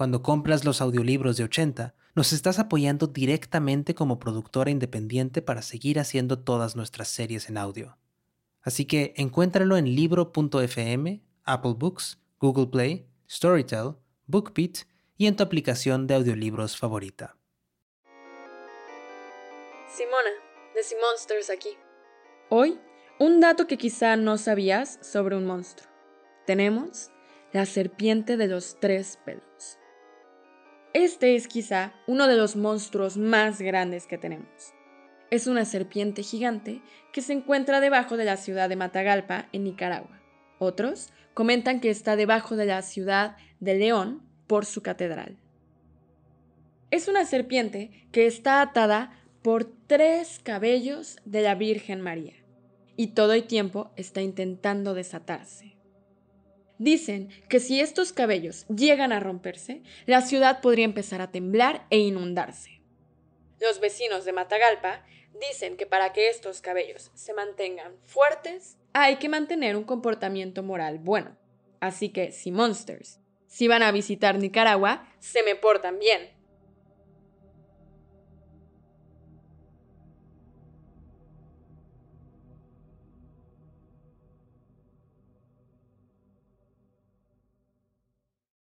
cuando compras los audiolibros de 80, nos estás apoyando directamente como productora independiente para seguir haciendo todas nuestras series en audio. Así que encuéntralo en libro.fm, Apple Books, Google Play, Storytel, BookBeat y en tu aplicación de audiolibros favorita. Simona, de Simonsters aquí. Hoy, un dato que quizá no sabías sobre un monstruo. Tenemos la serpiente de los tres pelos. Este es quizá uno de los monstruos más grandes que tenemos. Es una serpiente gigante que se encuentra debajo de la ciudad de Matagalpa, en Nicaragua. Otros comentan que está debajo de la ciudad de León por su catedral. Es una serpiente que está atada por tres cabellos de la Virgen María y todo el tiempo está intentando desatarse. Dicen que si estos cabellos llegan a romperse, la ciudad podría empezar a temblar e inundarse. Los vecinos de Matagalpa dicen que para que estos cabellos se mantengan fuertes, hay que mantener un comportamiento moral bueno. Así que si Monsters, si van a visitar Nicaragua, se me portan bien.